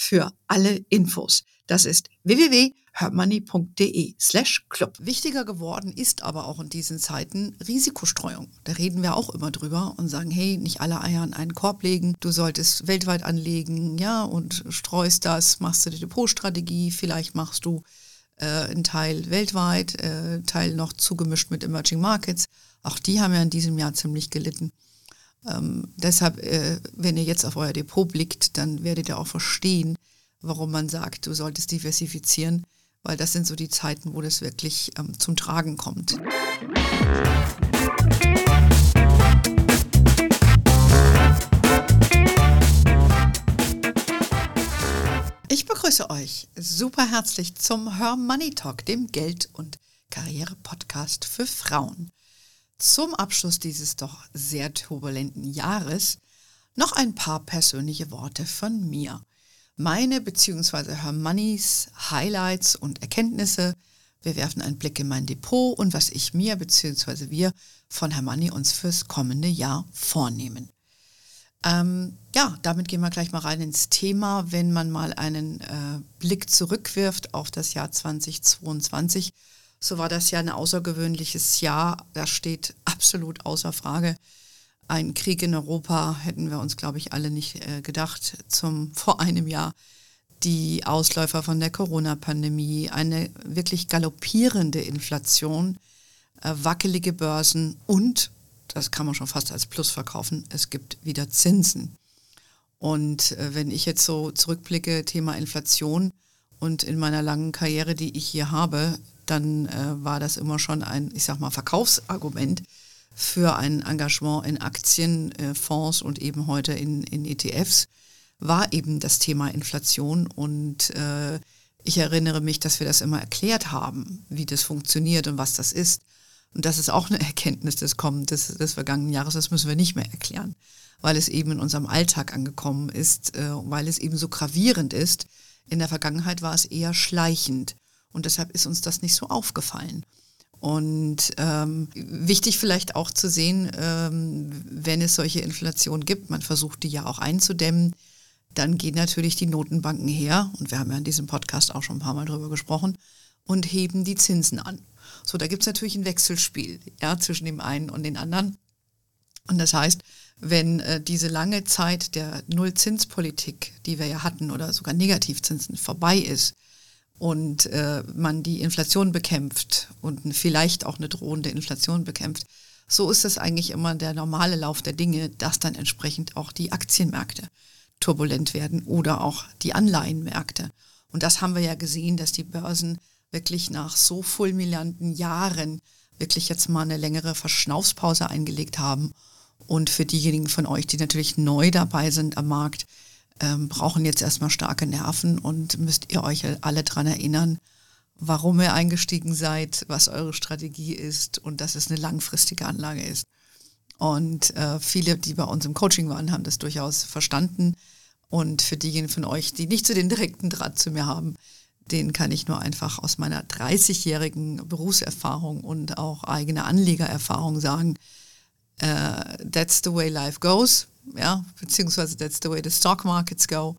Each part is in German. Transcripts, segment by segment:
für alle Infos. Das ist www.hermoney.de slash club. Wichtiger geworden ist aber auch in diesen Zeiten Risikostreuung. Da reden wir auch immer drüber und sagen, hey, nicht alle Eier in einen Korb legen. Du solltest weltweit anlegen, ja, und streust das, machst du die Depotstrategie, vielleicht machst du äh, einen Teil weltweit, äh, Teil noch zugemischt mit Emerging Markets. Auch die haben ja in diesem Jahr ziemlich gelitten. Ähm, deshalb, äh, wenn ihr jetzt auf euer Depot blickt, dann werdet ihr auch verstehen, warum man sagt, du solltest diversifizieren, weil das sind so die Zeiten, wo das wirklich ähm, zum Tragen kommt. Ich begrüße euch super herzlich zum Her Money Talk, dem Geld- und Karriere-Podcast für Frauen zum Abschluss dieses doch sehr turbulenten Jahres noch ein paar persönliche Worte von mir. Meine bzw. Hermannys Highlights und Erkenntnisse. Wir werfen einen Blick in mein Depot und was ich mir bzw. wir von Hermanni uns fürs kommende Jahr vornehmen. Ähm, ja, damit gehen wir gleich mal rein ins Thema. Wenn man mal einen äh, Blick zurückwirft auf das Jahr 2022, so war das ja ein außergewöhnliches Jahr. Das steht absolut außer Frage. Ein Krieg in Europa hätten wir uns, glaube ich, alle nicht äh, gedacht zum vor einem Jahr. Die Ausläufer von der Corona-Pandemie, eine wirklich galoppierende Inflation, äh, wackelige Börsen und, das kann man schon fast als Plus verkaufen, es gibt wieder Zinsen. Und äh, wenn ich jetzt so zurückblicke, Thema Inflation und in meiner langen Karriere, die ich hier habe, dann äh, war das immer schon ein, ich sag mal, Verkaufsargument für ein Engagement in Aktien, äh, und eben heute in, in ETFs, war eben das Thema Inflation. Und äh, ich erinnere mich, dass wir das immer erklärt haben, wie das funktioniert und was das ist. Und das ist auch eine Erkenntnis des, Kommen, des, des vergangenen Jahres, das müssen wir nicht mehr erklären, weil es eben in unserem Alltag angekommen ist, äh, weil es eben so gravierend ist. In der Vergangenheit war es eher schleichend. Und deshalb ist uns das nicht so aufgefallen. Und ähm, wichtig vielleicht auch zu sehen, ähm, wenn es solche Inflation gibt, man versucht die ja auch einzudämmen, dann gehen natürlich die Notenbanken her, und wir haben ja in diesem Podcast auch schon ein paar Mal drüber gesprochen, und heben die Zinsen an. So, da gibt es natürlich ein Wechselspiel ja, zwischen dem einen und den anderen. Und das heißt, wenn äh, diese lange Zeit der Nullzinspolitik, die wir ja hatten, oder sogar Negativzinsen vorbei ist, und äh, man die Inflation bekämpft und vielleicht auch eine drohende Inflation bekämpft, so ist es eigentlich immer der normale Lauf der Dinge, dass dann entsprechend auch die Aktienmärkte turbulent werden oder auch die Anleihenmärkte. Und das haben wir ja gesehen, dass die Börsen wirklich nach so fulminanten Jahren wirklich jetzt mal eine längere Verschnaufspause eingelegt haben. Und für diejenigen von euch, die natürlich neu dabei sind am Markt, ähm, brauchen jetzt erstmal starke Nerven und müsst ihr euch alle daran erinnern, warum ihr eingestiegen seid, was eure Strategie ist und dass es eine langfristige Anlage ist. Und äh, viele, die bei uns im Coaching waren, haben das durchaus verstanden. Und für diejenigen von euch, die nicht so den direkten Draht zu mir haben, den kann ich nur einfach aus meiner 30-jährigen Berufserfahrung und auch eigener Anlegererfahrung sagen, uh, that's the way life goes ja, beziehungsweise that's the way the stock markets go.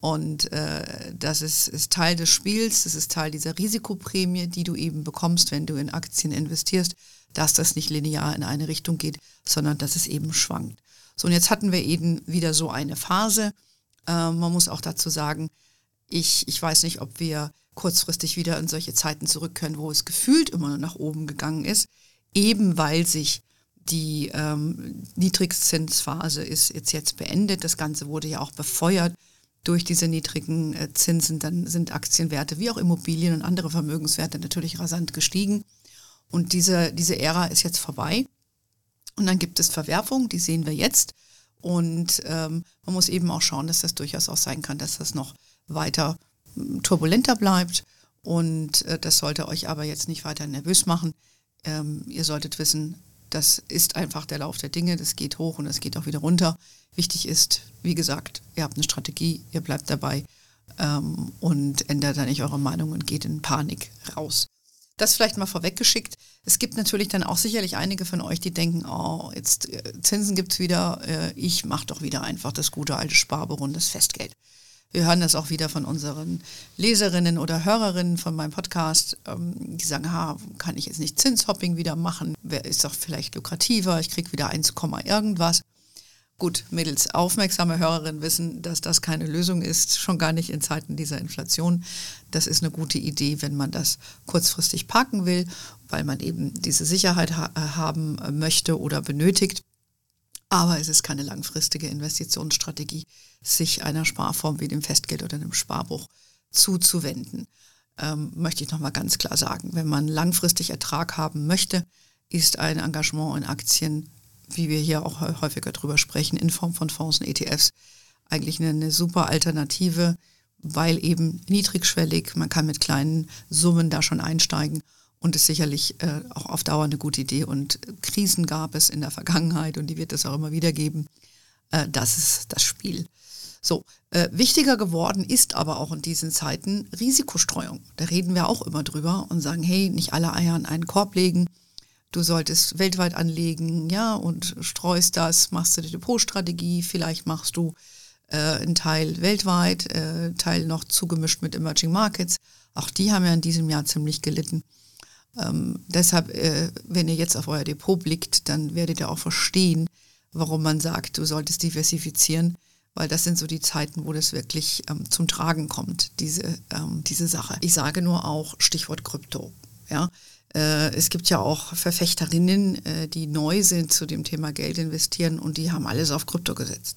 Und äh, das ist, ist Teil des Spiels, das ist Teil dieser Risikoprämie, die du eben bekommst, wenn du in Aktien investierst, dass das nicht linear in eine Richtung geht, sondern dass es eben schwankt. So, und jetzt hatten wir eben wieder so eine Phase. Äh, man muss auch dazu sagen, ich, ich weiß nicht, ob wir kurzfristig wieder in solche Zeiten zurück können, wo es gefühlt immer nur nach oben gegangen ist, eben weil sich die ähm, Niedrigzinsphase ist jetzt, jetzt beendet. Das Ganze wurde ja auch befeuert durch diese niedrigen äh, Zinsen. Dann sind Aktienwerte wie auch Immobilien und andere Vermögenswerte natürlich rasant gestiegen. Und diese, diese Ära ist jetzt vorbei. Und dann gibt es Verwerfungen, die sehen wir jetzt. Und ähm, man muss eben auch schauen, dass das durchaus auch sein kann, dass das noch weiter hm, turbulenter bleibt. Und äh, das sollte euch aber jetzt nicht weiter nervös machen. Ähm, ihr solltet wissen, das ist einfach der Lauf der Dinge. Das geht hoch und es geht auch wieder runter. Wichtig ist, wie gesagt, ihr habt eine Strategie, ihr bleibt dabei ähm, und ändert dann nicht eure Meinung und geht in Panik raus. Das vielleicht mal vorweggeschickt. Es gibt natürlich dann auch sicherlich einige von euch, die denken, oh, jetzt äh, Zinsen gibt's wieder, äh, ich mache doch wieder einfach das gute alte Sparbuch das Festgeld. Wir hören das auch wieder von unseren Leserinnen oder Hörerinnen von meinem Podcast, ähm, die sagen, ha, kann ich jetzt nicht Zinshopping wieder machen? Wer ist doch vielleicht lukrativer? Ich kriege wieder 1, irgendwas. Gut, Mädels, aufmerksame Hörerinnen wissen, dass das keine Lösung ist, schon gar nicht in Zeiten dieser Inflation. Das ist eine gute Idee, wenn man das kurzfristig parken will, weil man eben diese Sicherheit ha haben möchte oder benötigt. Aber es ist keine langfristige Investitionsstrategie, sich einer Sparform wie dem Festgeld oder dem Sparbuch zuzuwenden. Ähm, möchte ich nochmal ganz klar sagen. Wenn man langfristig Ertrag haben möchte, ist ein Engagement in Aktien wie wir hier auch häufiger drüber sprechen, in Form von Fonds und ETFs, eigentlich eine, eine super Alternative, weil eben niedrigschwellig, man kann mit kleinen Summen da schon einsteigen und ist sicherlich äh, auch auf Dauer eine gute Idee. Und Krisen gab es in der Vergangenheit und die wird es auch immer wieder geben. Äh, das ist das Spiel. So, äh, wichtiger geworden ist aber auch in diesen Zeiten Risikostreuung. Da reden wir auch immer drüber und sagen, hey, nicht alle Eier in einen Korb legen du solltest weltweit anlegen, ja, und streust das, machst du die Depotstrategie, vielleicht machst du äh, einen Teil weltweit, äh, Teil noch zugemischt mit Emerging Markets. Auch die haben ja in diesem Jahr ziemlich gelitten. Ähm, deshalb, äh, wenn ihr jetzt auf euer Depot blickt, dann werdet ihr auch verstehen, warum man sagt, du solltest diversifizieren, weil das sind so die Zeiten, wo das wirklich ähm, zum Tragen kommt, diese, ähm, diese Sache. Ich sage nur auch Stichwort Krypto. Ja, äh, es gibt ja auch Verfechterinnen, äh, die neu sind zu dem Thema Geld investieren und die haben alles auf Krypto gesetzt.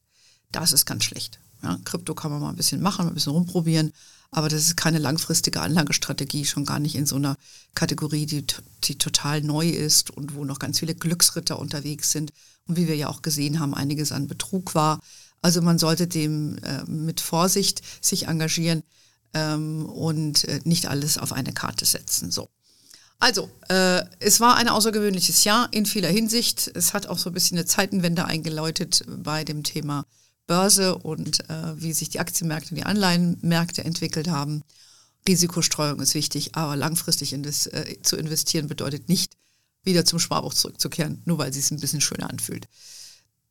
Das ist ganz schlecht. Ja, Krypto kann man mal ein bisschen machen, ein bisschen rumprobieren, aber das ist keine langfristige Anlagestrategie, schon gar nicht in so einer Kategorie, die, die total neu ist und wo noch ganz viele Glücksritter unterwegs sind und wie wir ja auch gesehen haben, einiges an Betrug war. Also man sollte dem äh, mit Vorsicht sich engagieren ähm, und äh, nicht alles auf eine Karte setzen. So. Also, äh, es war ein außergewöhnliches Jahr in vieler Hinsicht. Es hat auch so ein bisschen eine Zeitenwende eingeläutet bei dem Thema Börse und äh, wie sich die Aktienmärkte und die Anleihenmärkte entwickelt haben. Risikostreuung ist wichtig, aber langfristig in das, äh, zu investieren bedeutet nicht, wieder zum Sparbuch zurückzukehren, nur weil es sich ein bisschen schöner anfühlt.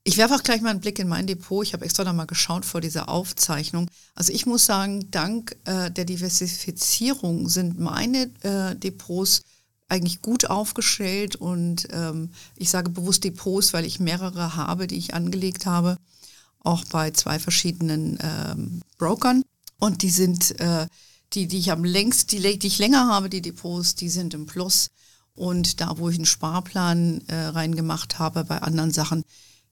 Ich werfe auch gleich mal einen Blick in mein Depot. Ich habe extra noch mal geschaut vor dieser Aufzeichnung. Also ich muss sagen, dank äh, der Diversifizierung sind meine äh, Depots eigentlich gut aufgestellt und ähm, ich sage bewusst Depots, weil ich mehrere habe, die ich angelegt habe, auch bei zwei verschiedenen ähm, Brokern. Und die sind, äh, die, die ich am längst, die, die ich länger habe, die Depots, die sind im Plus. Und da, wo ich einen Sparplan äh, reingemacht habe bei anderen Sachen,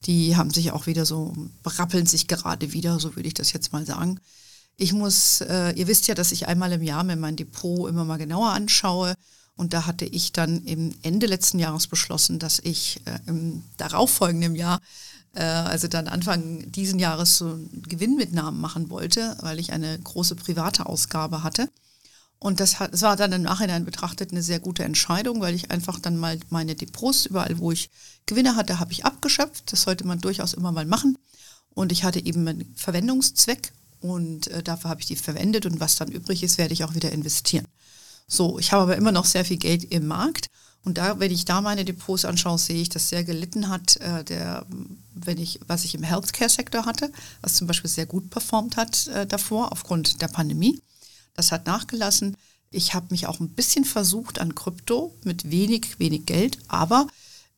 die haben sich auch wieder so, brappeln sich gerade wieder, so würde ich das jetzt mal sagen. Ich muss, äh, ihr wisst ja, dass ich einmal im Jahr mir mein Depot immer mal genauer anschaue und da hatte ich dann im Ende letzten Jahres beschlossen, dass ich äh, im darauffolgenden Jahr, also dann Anfang diesen Jahres, so Gewinnmitnahmen machen wollte, weil ich eine große private Ausgabe hatte. Und das, hat, das war dann im Nachhinein betrachtet eine sehr gute Entscheidung, weil ich einfach dann mal meine Depots, überall wo ich Gewinne hatte, habe ich abgeschöpft. Das sollte man durchaus immer mal machen. Und ich hatte eben einen Verwendungszweck und äh, dafür habe ich die verwendet und was dann übrig ist, werde ich auch wieder investieren. So, ich habe aber immer noch sehr viel Geld im Markt. Und da, wenn ich da meine Depots anschaue, sehe ich, dass sehr gelitten hat, äh, der, wenn ich, was ich im Healthcare-Sektor hatte, was zum Beispiel sehr gut performt hat äh, davor aufgrund der Pandemie. Das hat nachgelassen. Ich habe mich auch ein bisschen versucht an Krypto mit wenig, wenig Geld, aber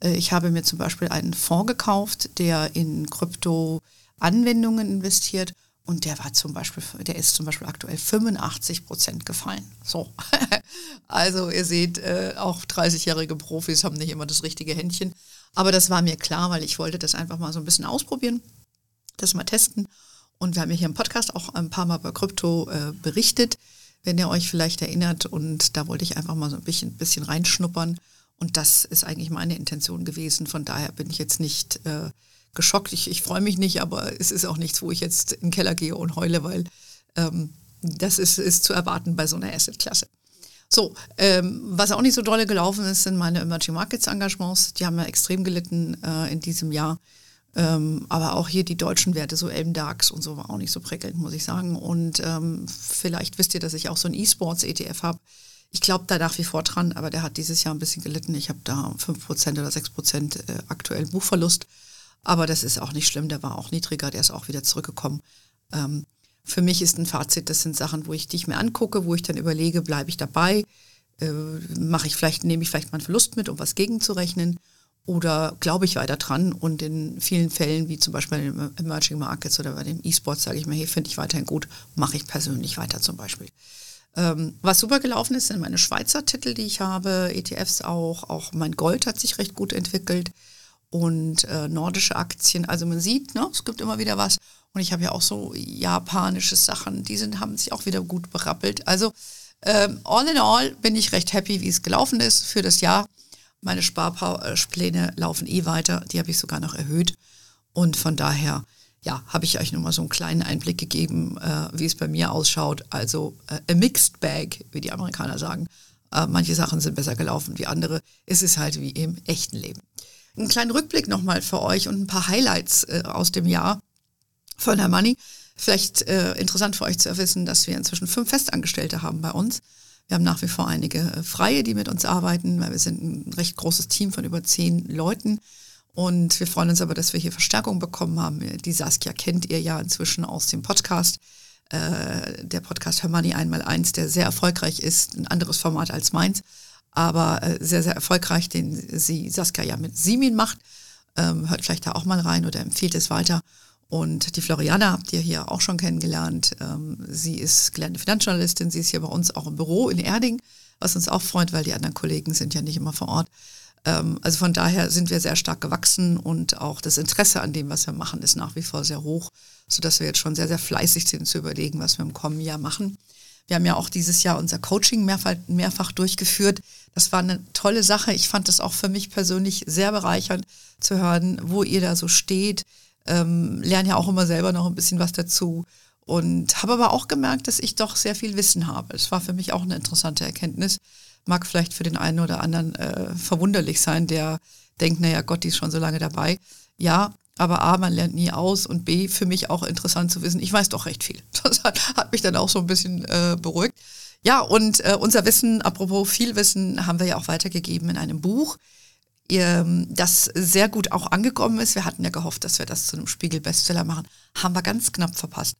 äh, ich habe mir zum Beispiel einen Fonds gekauft, der in Krypto-Anwendungen investiert und der war zum Beispiel, der ist zum Beispiel aktuell 85 Prozent gefallen. So. also ihr seht, äh, auch 30-jährige Profis haben nicht immer das richtige Händchen. Aber das war mir klar, weil ich wollte das einfach mal so ein bisschen ausprobieren, das mal testen. Und wir haben ja hier im Podcast auch ein paar Mal über Krypto äh, berichtet, wenn ihr euch vielleicht erinnert. Und da wollte ich einfach mal so ein bisschen, bisschen reinschnuppern. Und das ist eigentlich meine Intention gewesen. Von daher bin ich jetzt nicht äh, geschockt. Ich, ich freue mich nicht, aber es ist auch nichts, wo ich jetzt in den Keller gehe und heule, weil ähm, das ist, ist zu erwarten bei so einer Assetklasse. So, ähm, was auch nicht so dolle gelaufen ist, sind meine Emerging Markets Engagements. Die haben ja extrem gelitten äh, in diesem Jahr. Ähm, aber auch hier die deutschen Werte, so MDAX und so, war auch nicht so prickelnd, muss ich sagen. Und ähm, vielleicht wisst ihr, dass ich auch so einen E-Sports-ETF habe. Ich glaube da nach wie vor dran, aber der hat dieses Jahr ein bisschen gelitten. Ich habe da 5% oder 6% äh, aktuell Buchverlust. Aber das ist auch nicht schlimm, der war auch niedriger, der ist auch wieder zurückgekommen. Ähm, für mich ist ein Fazit, das sind Sachen, wo ich dich mir angucke, wo ich dann überlege, bleibe ich dabei, äh, mache ich vielleicht, nehme ich vielleicht mal einen Verlust mit, um was gegenzurechnen oder glaube ich weiter dran und in vielen Fällen, wie zum Beispiel in Emerging Markets oder bei den E-Sports, sage ich mir, hey, finde ich weiterhin gut, mache ich persönlich weiter zum Beispiel. Ähm, was super gelaufen ist, sind meine Schweizer Titel, die ich habe, ETFs auch, auch mein Gold hat sich recht gut entwickelt und äh, nordische Aktien. Also man sieht, ne, es gibt immer wieder was. Und ich habe ja auch so japanische Sachen, die sind, haben sich auch wieder gut berappelt. Also ähm, all in all bin ich recht happy, wie es gelaufen ist für das Jahr. Meine Sparpläne laufen eh weiter, die habe ich sogar noch erhöht. Und von daher, ja, habe ich euch nur mal so einen kleinen Einblick gegeben, äh, wie es bei mir ausschaut. Also äh, a mixed bag, wie die Amerikaner sagen. Äh, manche Sachen sind besser gelaufen wie andere. Es ist halt wie im echten Leben. Einen kleinen Rückblick nochmal für euch und ein paar Highlights äh, aus dem Jahr von Herr Money. Vielleicht äh, interessant für euch zu wissen, dass wir inzwischen fünf Festangestellte haben bei uns. Wir haben nach wie vor einige äh, Freie, die mit uns arbeiten, weil wir sind ein recht großes Team von über zehn Leuten. Und wir freuen uns aber, dass wir hier Verstärkung bekommen haben. Die Saskia kennt ihr ja inzwischen aus dem Podcast. Äh, der Podcast Her Money einmal eins, der sehr erfolgreich ist, ein anderes Format als meins, aber äh, sehr, sehr erfolgreich, den sie Saskia ja mit Simin macht. Ähm, hört vielleicht da auch mal rein oder empfiehlt es weiter. Und die Floriana habt ihr hier auch schon kennengelernt. Ähm, sie ist gelernte Finanzjournalistin. Sie ist hier bei uns auch im Büro in Erding, was uns auch freut, weil die anderen Kollegen sind ja nicht immer vor Ort. Ähm, also von daher sind wir sehr stark gewachsen und auch das Interesse an dem, was wir machen, ist nach wie vor sehr hoch, sodass wir jetzt schon sehr, sehr fleißig sind zu überlegen, was wir im kommenden Jahr machen. Wir haben ja auch dieses Jahr unser Coaching mehrfach, mehrfach durchgeführt. Das war eine tolle Sache. Ich fand das auch für mich persönlich sehr bereichernd zu hören, wo ihr da so steht, ähm, lerne ja auch immer selber noch ein bisschen was dazu und habe aber auch gemerkt, dass ich doch sehr viel Wissen habe. Es war für mich auch eine interessante Erkenntnis. Mag vielleicht für den einen oder anderen äh, verwunderlich sein, der denkt, naja, Gott, die ist schon so lange dabei. Ja, aber A, man lernt nie aus und B, für mich auch interessant zu wissen, ich weiß doch recht viel. Das hat, hat mich dann auch so ein bisschen äh, beruhigt. Ja, und äh, unser Wissen, apropos viel Wissen, haben wir ja auch weitergegeben in einem Buch das sehr gut auch angekommen ist. Wir hatten ja gehofft, dass wir das zu einem Spiegel-Bestseller machen. Haben wir ganz knapp verpasst.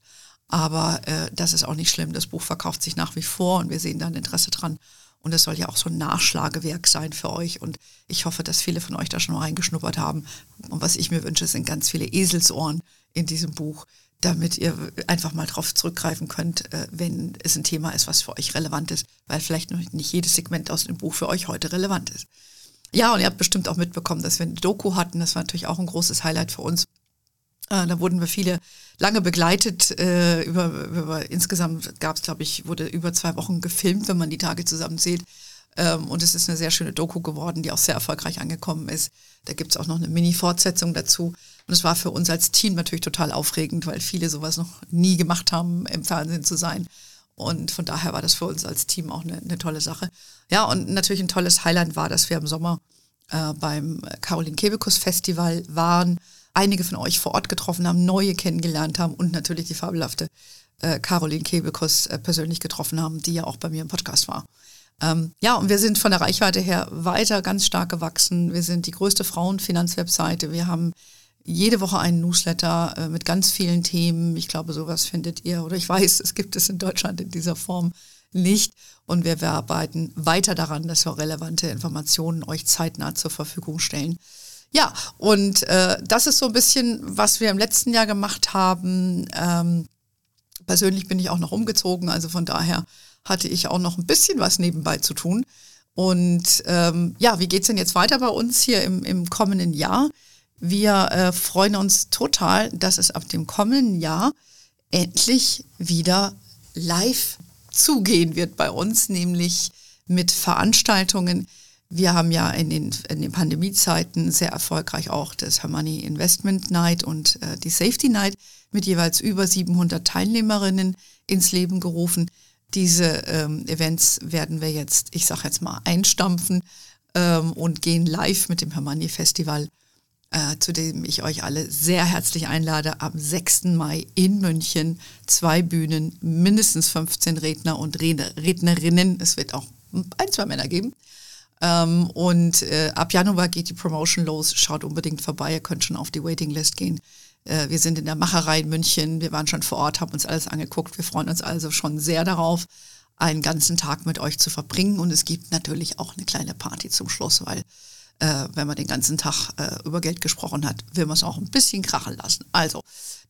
Aber äh, das ist auch nicht schlimm. Das Buch verkauft sich nach wie vor und wir sehen da ein Interesse dran. Und es soll ja auch so ein Nachschlagewerk sein für euch. Und ich hoffe, dass viele von euch da schon mal reingeschnuppert haben. Und was ich mir wünsche, sind ganz viele Eselsohren in diesem Buch, damit ihr einfach mal drauf zurückgreifen könnt, äh, wenn es ein Thema ist, was für euch relevant ist, weil vielleicht nicht jedes Segment aus dem Buch für euch heute relevant ist. Ja, und ihr habt bestimmt auch mitbekommen, dass wir eine Doku hatten. Das war natürlich auch ein großes Highlight für uns. Äh, da wurden wir viele lange begleitet. Äh, über, über insgesamt gab es, glaube ich, wurde über zwei Wochen gefilmt, wenn man die Tage zusammenzählt. Ähm, und es ist eine sehr schöne Doku geworden, die auch sehr erfolgreich angekommen ist. Da gibt es auch noch eine Mini-Fortsetzung dazu. Und es war für uns als Team natürlich total aufregend, weil viele sowas noch nie gemacht haben, im Fernsehen zu sein. Und von daher war das für uns als Team auch eine, eine tolle Sache. Ja, und natürlich ein tolles Highlight war, dass wir im Sommer äh, beim Caroline Kebekus Festival waren, einige von euch vor Ort getroffen haben, neue kennengelernt haben und natürlich die fabelhafte äh, Caroline Kebekus äh, persönlich getroffen haben, die ja auch bei mir im Podcast war. Ähm, ja, und wir sind von der Reichweite her weiter ganz stark gewachsen. Wir sind die größte Frauenfinanzwebseite. Wir haben jede Woche einen Newsletter äh, mit ganz vielen Themen. Ich glaube, sowas findet ihr oder ich weiß, es gibt es in Deutschland in dieser Form nicht. Und wir, wir arbeiten weiter daran, dass wir relevante Informationen euch zeitnah zur Verfügung stellen. Ja, und äh, das ist so ein bisschen, was wir im letzten Jahr gemacht haben. Ähm, persönlich bin ich auch noch umgezogen, also von daher hatte ich auch noch ein bisschen was nebenbei zu tun. Und ähm, ja, wie geht's denn jetzt weiter bei uns hier im, im kommenden Jahr? Wir äh, freuen uns total, dass es ab dem kommenden Jahr endlich wieder live zugehen wird bei uns, nämlich mit Veranstaltungen. Wir haben ja in den, in den Pandemiezeiten sehr erfolgreich auch das Hermoney Investment Night und äh, die Safety Night mit jeweils über 700 Teilnehmerinnen ins Leben gerufen. Diese ähm, Events werden wir jetzt, ich sage jetzt mal, einstampfen ähm, und gehen live mit dem Hermanni Festival, äh, zu dem ich euch alle sehr herzlich einlade, am 6. Mai in München. Zwei Bühnen, mindestens 15 Redner und Rednerinnen. Es wird auch ein, zwei Männer geben. Ähm, und äh, ab Januar geht die Promotion los. Schaut unbedingt vorbei. Ihr könnt schon auf die Waitinglist gehen. Äh, wir sind in der Macherei in München. Wir waren schon vor Ort, haben uns alles angeguckt. Wir freuen uns also schon sehr darauf, einen ganzen Tag mit euch zu verbringen. Und es gibt natürlich auch eine kleine Party zum Schluss, weil äh, wenn man den ganzen Tag äh, über Geld gesprochen hat, will man es auch ein bisschen krachen lassen. Also,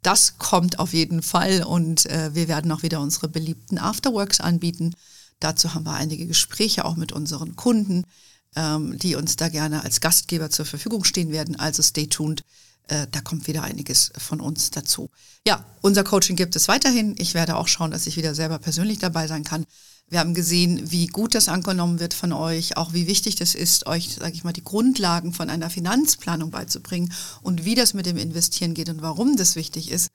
das kommt auf jeden Fall und äh, wir werden auch wieder unsere beliebten Afterworks anbieten. Dazu haben wir einige Gespräche auch mit unseren Kunden, ähm, die uns da gerne als Gastgeber zur Verfügung stehen werden. Also stay tuned. Äh, da kommt wieder einiges von uns dazu. Ja, unser Coaching gibt es weiterhin. Ich werde auch schauen, dass ich wieder selber persönlich dabei sein kann. Wir haben gesehen, wie gut das angenommen wird von euch, auch wie wichtig das ist, euch, sage ich mal, die Grundlagen von einer Finanzplanung beizubringen und wie das mit dem Investieren geht und warum das wichtig ist.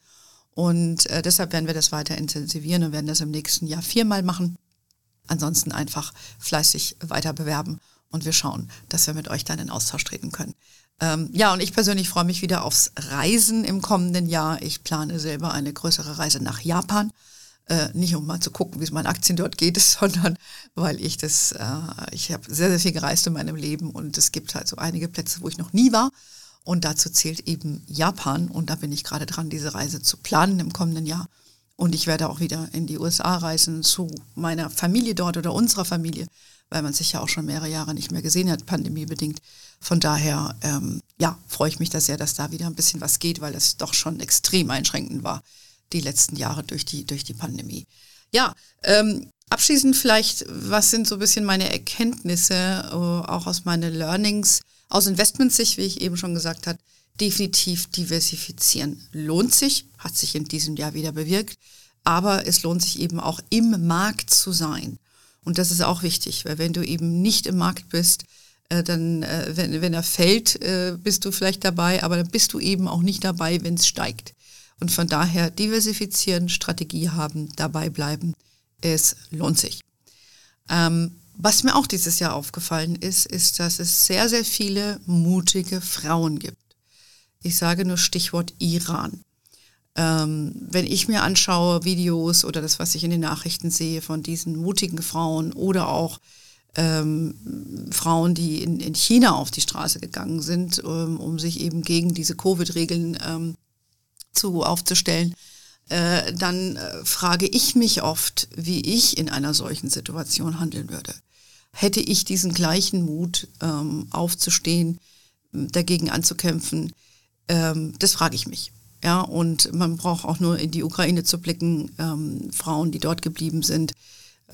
Und äh, deshalb werden wir das weiter intensivieren und werden das im nächsten Jahr viermal machen. Ansonsten einfach fleißig weiter bewerben und wir schauen, dass wir mit euch dann in Austausch treten können. Ähm, ja, und ich persönlich freue mich wieder aufs Reisen im kommenden Jahr. Ich plane selber eine größere Reise nach Japan. Äh, nicht um mal zu gucken, wie es meinen Aktien dort geht, sondern weil ich das, äh, ich habe sehr, sehr viel gereist in meinem Leben und es gibt halt so einige Plätze, wo ich noch nie war. Und dazu zählt eben Japan und da bin ich gerade dran, diese Reise zu planen im kommenden Jahr. Und ich werde auch wieder in die USA reisen zu meiner Familie dort oder unserer Familie, weil man sich ja auch schon mehrere Jahre nicht mehr gesehen hat, pandemiebedingt. Von daher, ähm, ja, freue ich mich da sehr, dass da wieder ein bisschen was geht, weil es doch schon extrem einschränkend war, die letzten Jahre durch die, durch die Pandemie. Ja, ähm, abschließend vielleicht, was sind so ein bisschen meine Erkenntnisse, äh, auch aus meinen Learnings, aus Investmentsicht, wie ich eben schon gesagt habe, definitiv diversifizieren. Lohnt sich, hat sich in diesem Jahr wieder bewirkt, aber es lohnt sich eben auch im Markt zu sein. Und das ist auch wichtig, weil wenn du eben nicht im Markt bist, äh, dann, äh, wenn, wenn er fällt, äh, bist du vielleicht dabei, aber dann bist du eben auch nicht dabei, wenn es steigt. Und von daher diversifizieren, Strategie haben, dabei bleiben, es lohnt sich. Ähm, was mir auch dieses Jahr aufgefallen ist, ist, dass es sehr, sehr viele mutige Frauen gibt. Ich sage nur Stichwort Iran. Ähm, wenn ich mir anschaue Videos oder das, was ich in den Nachrichten sehe von diesen mutigen Frauen oder auch ähm, Frauen, die in, in China auf die Straße gegangen sind, ähm, um sich eben gegen diese Covid-Regeln ähm, zu aufzustellen, äh, dann äh, frage ich mich oft, wie ich in einer solchen Situation handeln würde. Hätte ich diesen gleichen Mut, ähm, aufzustehen, dagegen anzukämpfen? Ähm, das frage ich mich. Ja, und man braucht auch nur in die Ukraine zu blicken, ähm, Frauen, die dort geblieben sind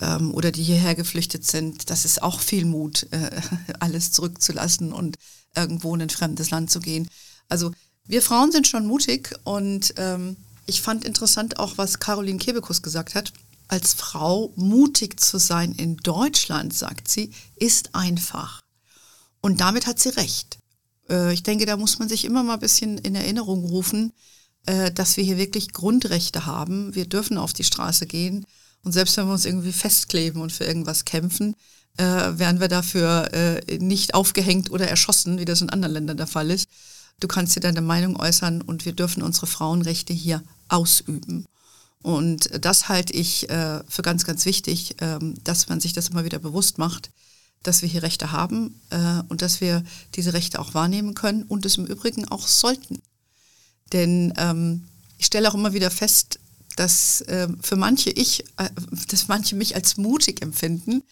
ähm, oder die hierher geflüchtet sind. Das ist auch viel Mut, äh, alles zurückzulassen und irgendwo in ein fremdes Land zu gehen. Also wir Frauen sind schon mutig und ähm, ich fand interessant auch, was Caroline Kebekus gesagt hat. Als Frau mutig zu sein in Deutschland, sagt sie, ist einfach. Und damit hat sie recht. Äh, ich denke, da muss man sich immer mal ein bisschen in Erinnerung rufen, äh, dass wir hier wirklich Grundrechte haben. Wir dürfen auf die Straße gehen. Und selbst wenn wir uns irgendwie festkleben und für irgendwas kämpfen, äh, werden wir dafür nicht aufgehängt oder erschossen, wie das in anderen Ländern der Fall ist. Du kannst dir deine Meinung äußern und wir dürfen unsere Frauenrechte hier ausüben. Und das halte ich für ganz, ganz wichtig, ähm, dass man sich das immer wieder bewusst macht, dass wir hier Rechte haben äh, und dass wir diese Rechte auch wahrnehmen können und es im Übrigen auch sollten. Denn ähm, ich stelle auch immer wieder fest, dass äh, für manche ich, äh, dass manche mich als mutig empfinden.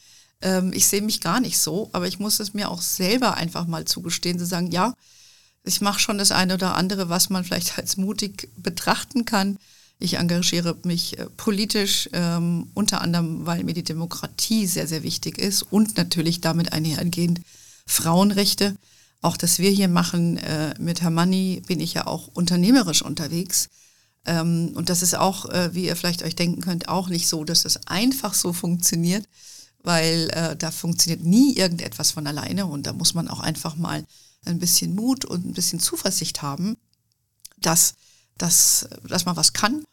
Ähm, ich sehe mich gar nicht so, aber ich muss es mir auch selber einfach mal zugestehen, zu sagen, ja, ich mache schon das eine oder andere, was man vielleicht als mutig betrachten kann. Ich engagiere mich äh, politisch, ähm, unter anderem, weil mir die Demokratie sehr, sehr wichtig ist und natürlich damit einhergehend Frauenrechte. Auch das wir hier machen äh, mit Hermanni, bin ich ja auch unternehmerisch unterwegs. Ähm, und das ist auch, äh, wie ihr vielleicht euch denken könnt, auch nicht so, dass das einfach so funktioniert, weil äh, da funktioniert nie irgendetwas von alleine und da muss man auch einfach mal ein bisschen Mut und ein bisschen Zuversicht haben, dass dass, dass man was kann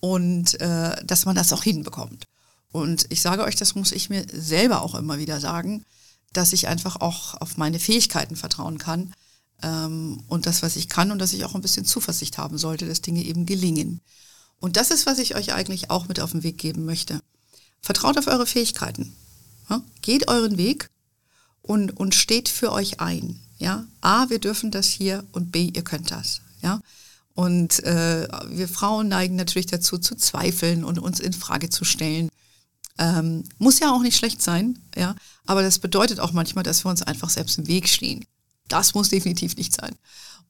und äh, dass man das auch hinbekommt. Und ich sage euch, das muss ich mir selber auch immer wieder sagen, dass ich einfach auch auf meine Fähigkeiten vertrauen kann ähm, und das, was ich kann und dass ich auch ein bisschen Zuversicht haben sollte, dass Dinge eben gelingen. Und das ist, was ich euch eigentlich auch mit auf den Weg geben möchte. Vertraut auf eure Fähigkeiten. Ja? Geht euren Weg und, und steht für euch ein. Ja? A, wir dürfen das hier und B, ihr könnt das. Ja? Und äh, wir Frauen neigen natürlich dazu zu zweifeln und uns in Frage zu stellen. Ähm, muss ja auch nicht schlecht sein, ja, aber das bedeutet auch manchmal, dass wir uns einfach selbst im Weg stehen. Das muss definitiv nicht sein.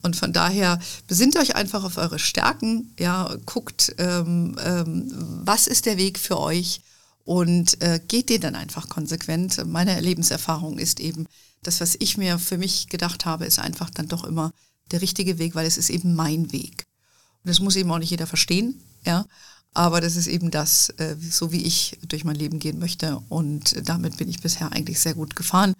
Und von daher besinnt euch einfach auf eure Stärken, ja, guckt, ähm, ähm, was ist der Weg für euch und äh, geht den dann einfach konsequent. Meine Lebenserfahrung ist eben, das, was ich mir für mich gedacht habe, ist einfach dann doch immer der richtige Weg, weil es ist eben mein Weg. Und das muss eben auch nicht jeder verstehen, ja. Aber das ist eben das, äh, so wie ich durch mein Leben gehen möchte. Und damit bin ich bisher eigentlich sehr gut gefahren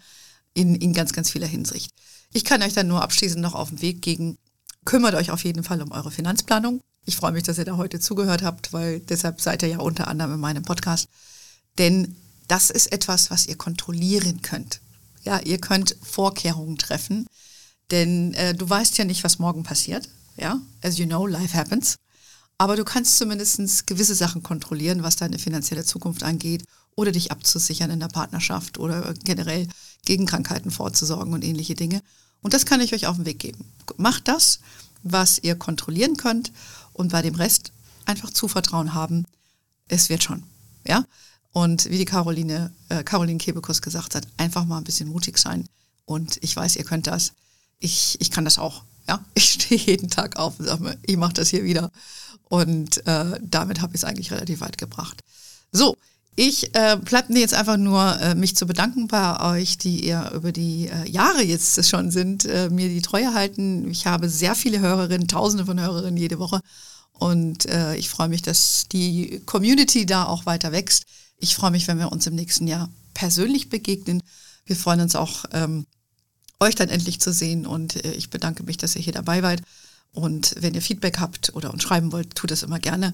in, in ganz, ganz vieler Hinsicht. Ich kann euch dann nur abschließend noch auf den Weg geben. Kümmert euch auf jeden Fall um eure Finanzplanung. Ich freue mich, dass ihr da heute zugehört habt, weil deshalb seid ihr ja unter anderem in meinem Podcast. Denn das ist etwas, was ihr kontrollieren könnt. Ja, ihr könnt Vorkehrungen treffen, denn äh, du weißt ja nicht, was morgen passiert. Ja, as you know, life happens. Aber du kannst zumindest gewisse Sachen kontrollieren, was deine finanzielle Zukunft angeht oder dich abzusichern in der Partnerschaft oder generell gegen Krankheiten vorzusorgen und ähnliche Dinge. Und das kann ich euch auf den Weg geben. Macht das, was ihr kontrollieren könnt und bei dem Rest einfach Zuvertrauen haben. Es wird schon. Ja? Und wie die Caroline, äh, Caroline Kebekus gesagt hat, einfach mal ein bisschen mutig sein. Und ich weiß, ihr könnt das. Ich, ich kann das auch. Ja, ich stehe jeden Tag auf und sage mir, ich mache das hier wieder. Und äh, damit habe ich es eigentlich relativ weit gebracht. So, ich äh, bleibt mir jetzt einfach nur, äh, mich zu bedanken bei euch, die ihr über die äh, Jahre jetzt schon sind, äh, mir die Treue halten. Ich habe sehr viele Hörerinnen, tausende von Hörerinnen jede Woche. Und äh, ich freue mich, dass die Community da auch weiter wächst. Ich freue mich, wenn wir uns im nächsten Jahr persönlich begegnen. Wir freuen uns auch, ähm, euch dann endlich zu sehen. Und äh, ich bedanke mich, dass ihr hier dabei wart. Und wenn ihr Feedback habt oder uns schreiben wollt, tut das immer gerne.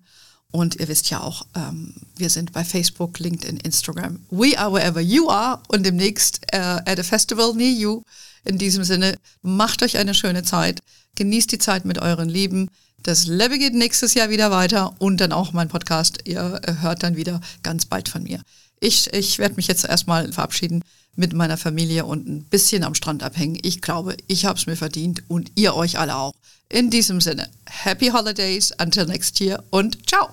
Und ihr wisst ja auch, ähm, wir sind bei Facebook, LinkedIn, Instagram. We are wherever you are und demnächst äh, at a festival near you. In diesem Sinne, macht euch eine schöne Zeit, genießt die Zeit mit euren Lieben. Das Level geht nächstes Jahr wieder weiter und dann auch mein Podcast. Ihr äh, hört dann wieder ganz bald von mir. Ich, ich werde mich jetzt erstmal verabschieden mit meiner Familie und ein bisschen am Strand abhängen. Ich glaube, ich habe es mir verdient und ihr euch alle auch. In diesem Sinne, Happy Holidays, until next year und ciao!